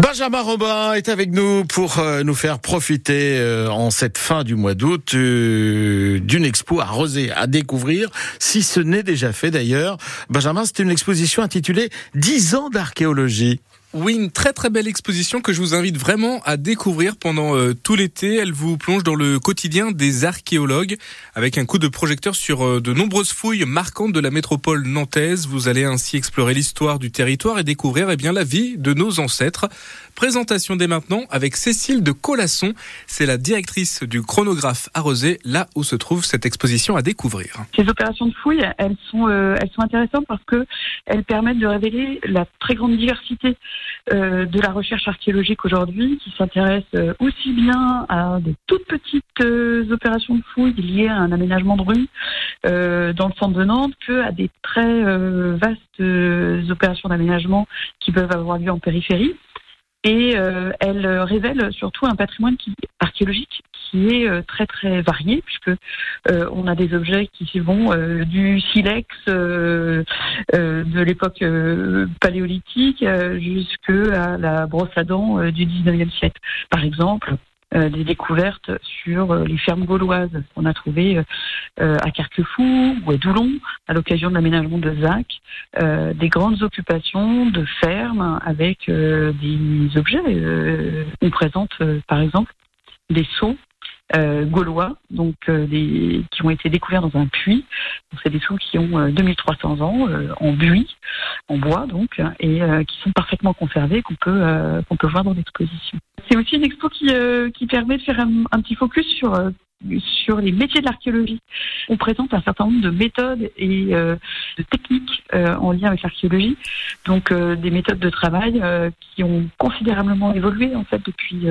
Benjamin Robin est avec nous pour euh, nous faire profiter euh, en cette fin du mois d'août euh, d'une expo à Rosé à découvrir, si ce n'est déjà fait d'ailleurs. Benjamin, c'est une exposition intitulée 10 ans d'archéologie. Oui, une très très belle exposition que je vous invite vraiment à découvrir pendant euh, tout l'été. Elle vous plonge dans le quotidien des archéologues avec un coup de projecteur sur euh, de nombreuses fouilles marquantes de la métropole nantaise. Vous allez ainsi explorer l'histoire du territoire et découvrir eh bien la vie de nos ancêtres. Présentation dès maintenant avec Cécile de Colasson. C'est la directrice du chronographe arrosé, là où se trouve cette exposition à découvrir. Ces opérations de fouilles, elles sont, euh, elles sont intéressantes parce que elles permettent de révéler la très grande diversité euh, de la recherche archéologique aujourd'hui, qui s'intéresse euh, aussi bien à des toutes petites euh, opérations de fouilles liées à un aménagement de rue dans le centre de Nantes, que à des très vastes opérations d'aménagement qui peuvent avoir lieu en périphérie. Et elle révèle surtout un patrimoine archéologique qui est euh, très très varié puisque euh, on a des objets qui vont euh, du silex de l'époque paléolithique jusqu'à la brosse à dents du 19e siècle. Par exemple, des découvertes sur les fermes gauloises qu'on a trouvées à Carquefou ou à Doulon à l'occasion de l'aménagement de Zac, des grandes occupations de fermes avec des objets. on présente par exemple des seaux euh, gaulois, donc euh, des, qui ont été découverts dans un puits. C'est des sous qui ont 2300 euh, ans en buis, en bois donc, et qui sont parfaitement conservés, qu'on peut qu'on peut voir dans l'exposition. C'est aussi une expo qui qui permet de faire un petit focus sur sur les métiers de l'archéologie. On présente un certain nombre de méthodes et euh, de techniques euh, en lien avec l'archéologie, donc euh, des méthodes de travail qui ont considérablement évolué en fait depuis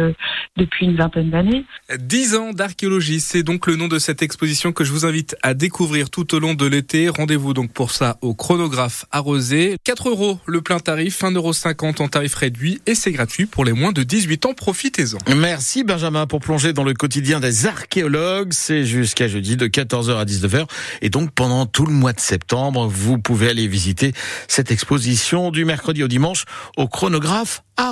depuis une vingtaine d'années. Dix ans d'archéologie, c'est donc le nom de cette exposition que je vous invite à découvrir tout au long de l'été. Rendez-vous donc pour ça au chronographe arrosé. 4 euros le plein tarif, 1,50 euros en tarif réduit et c'est gratuit pour les moins de 18 ans. Profitez-en. Merci Benjamin pour plonger dans le quotidien des archéologues. C'est jusqu'à jeudi de 14h à 19h. Et donc pendant tout le mois de septembre, vous pouvez aller visiter cette exposition du mercredi au dimanche au chronographe à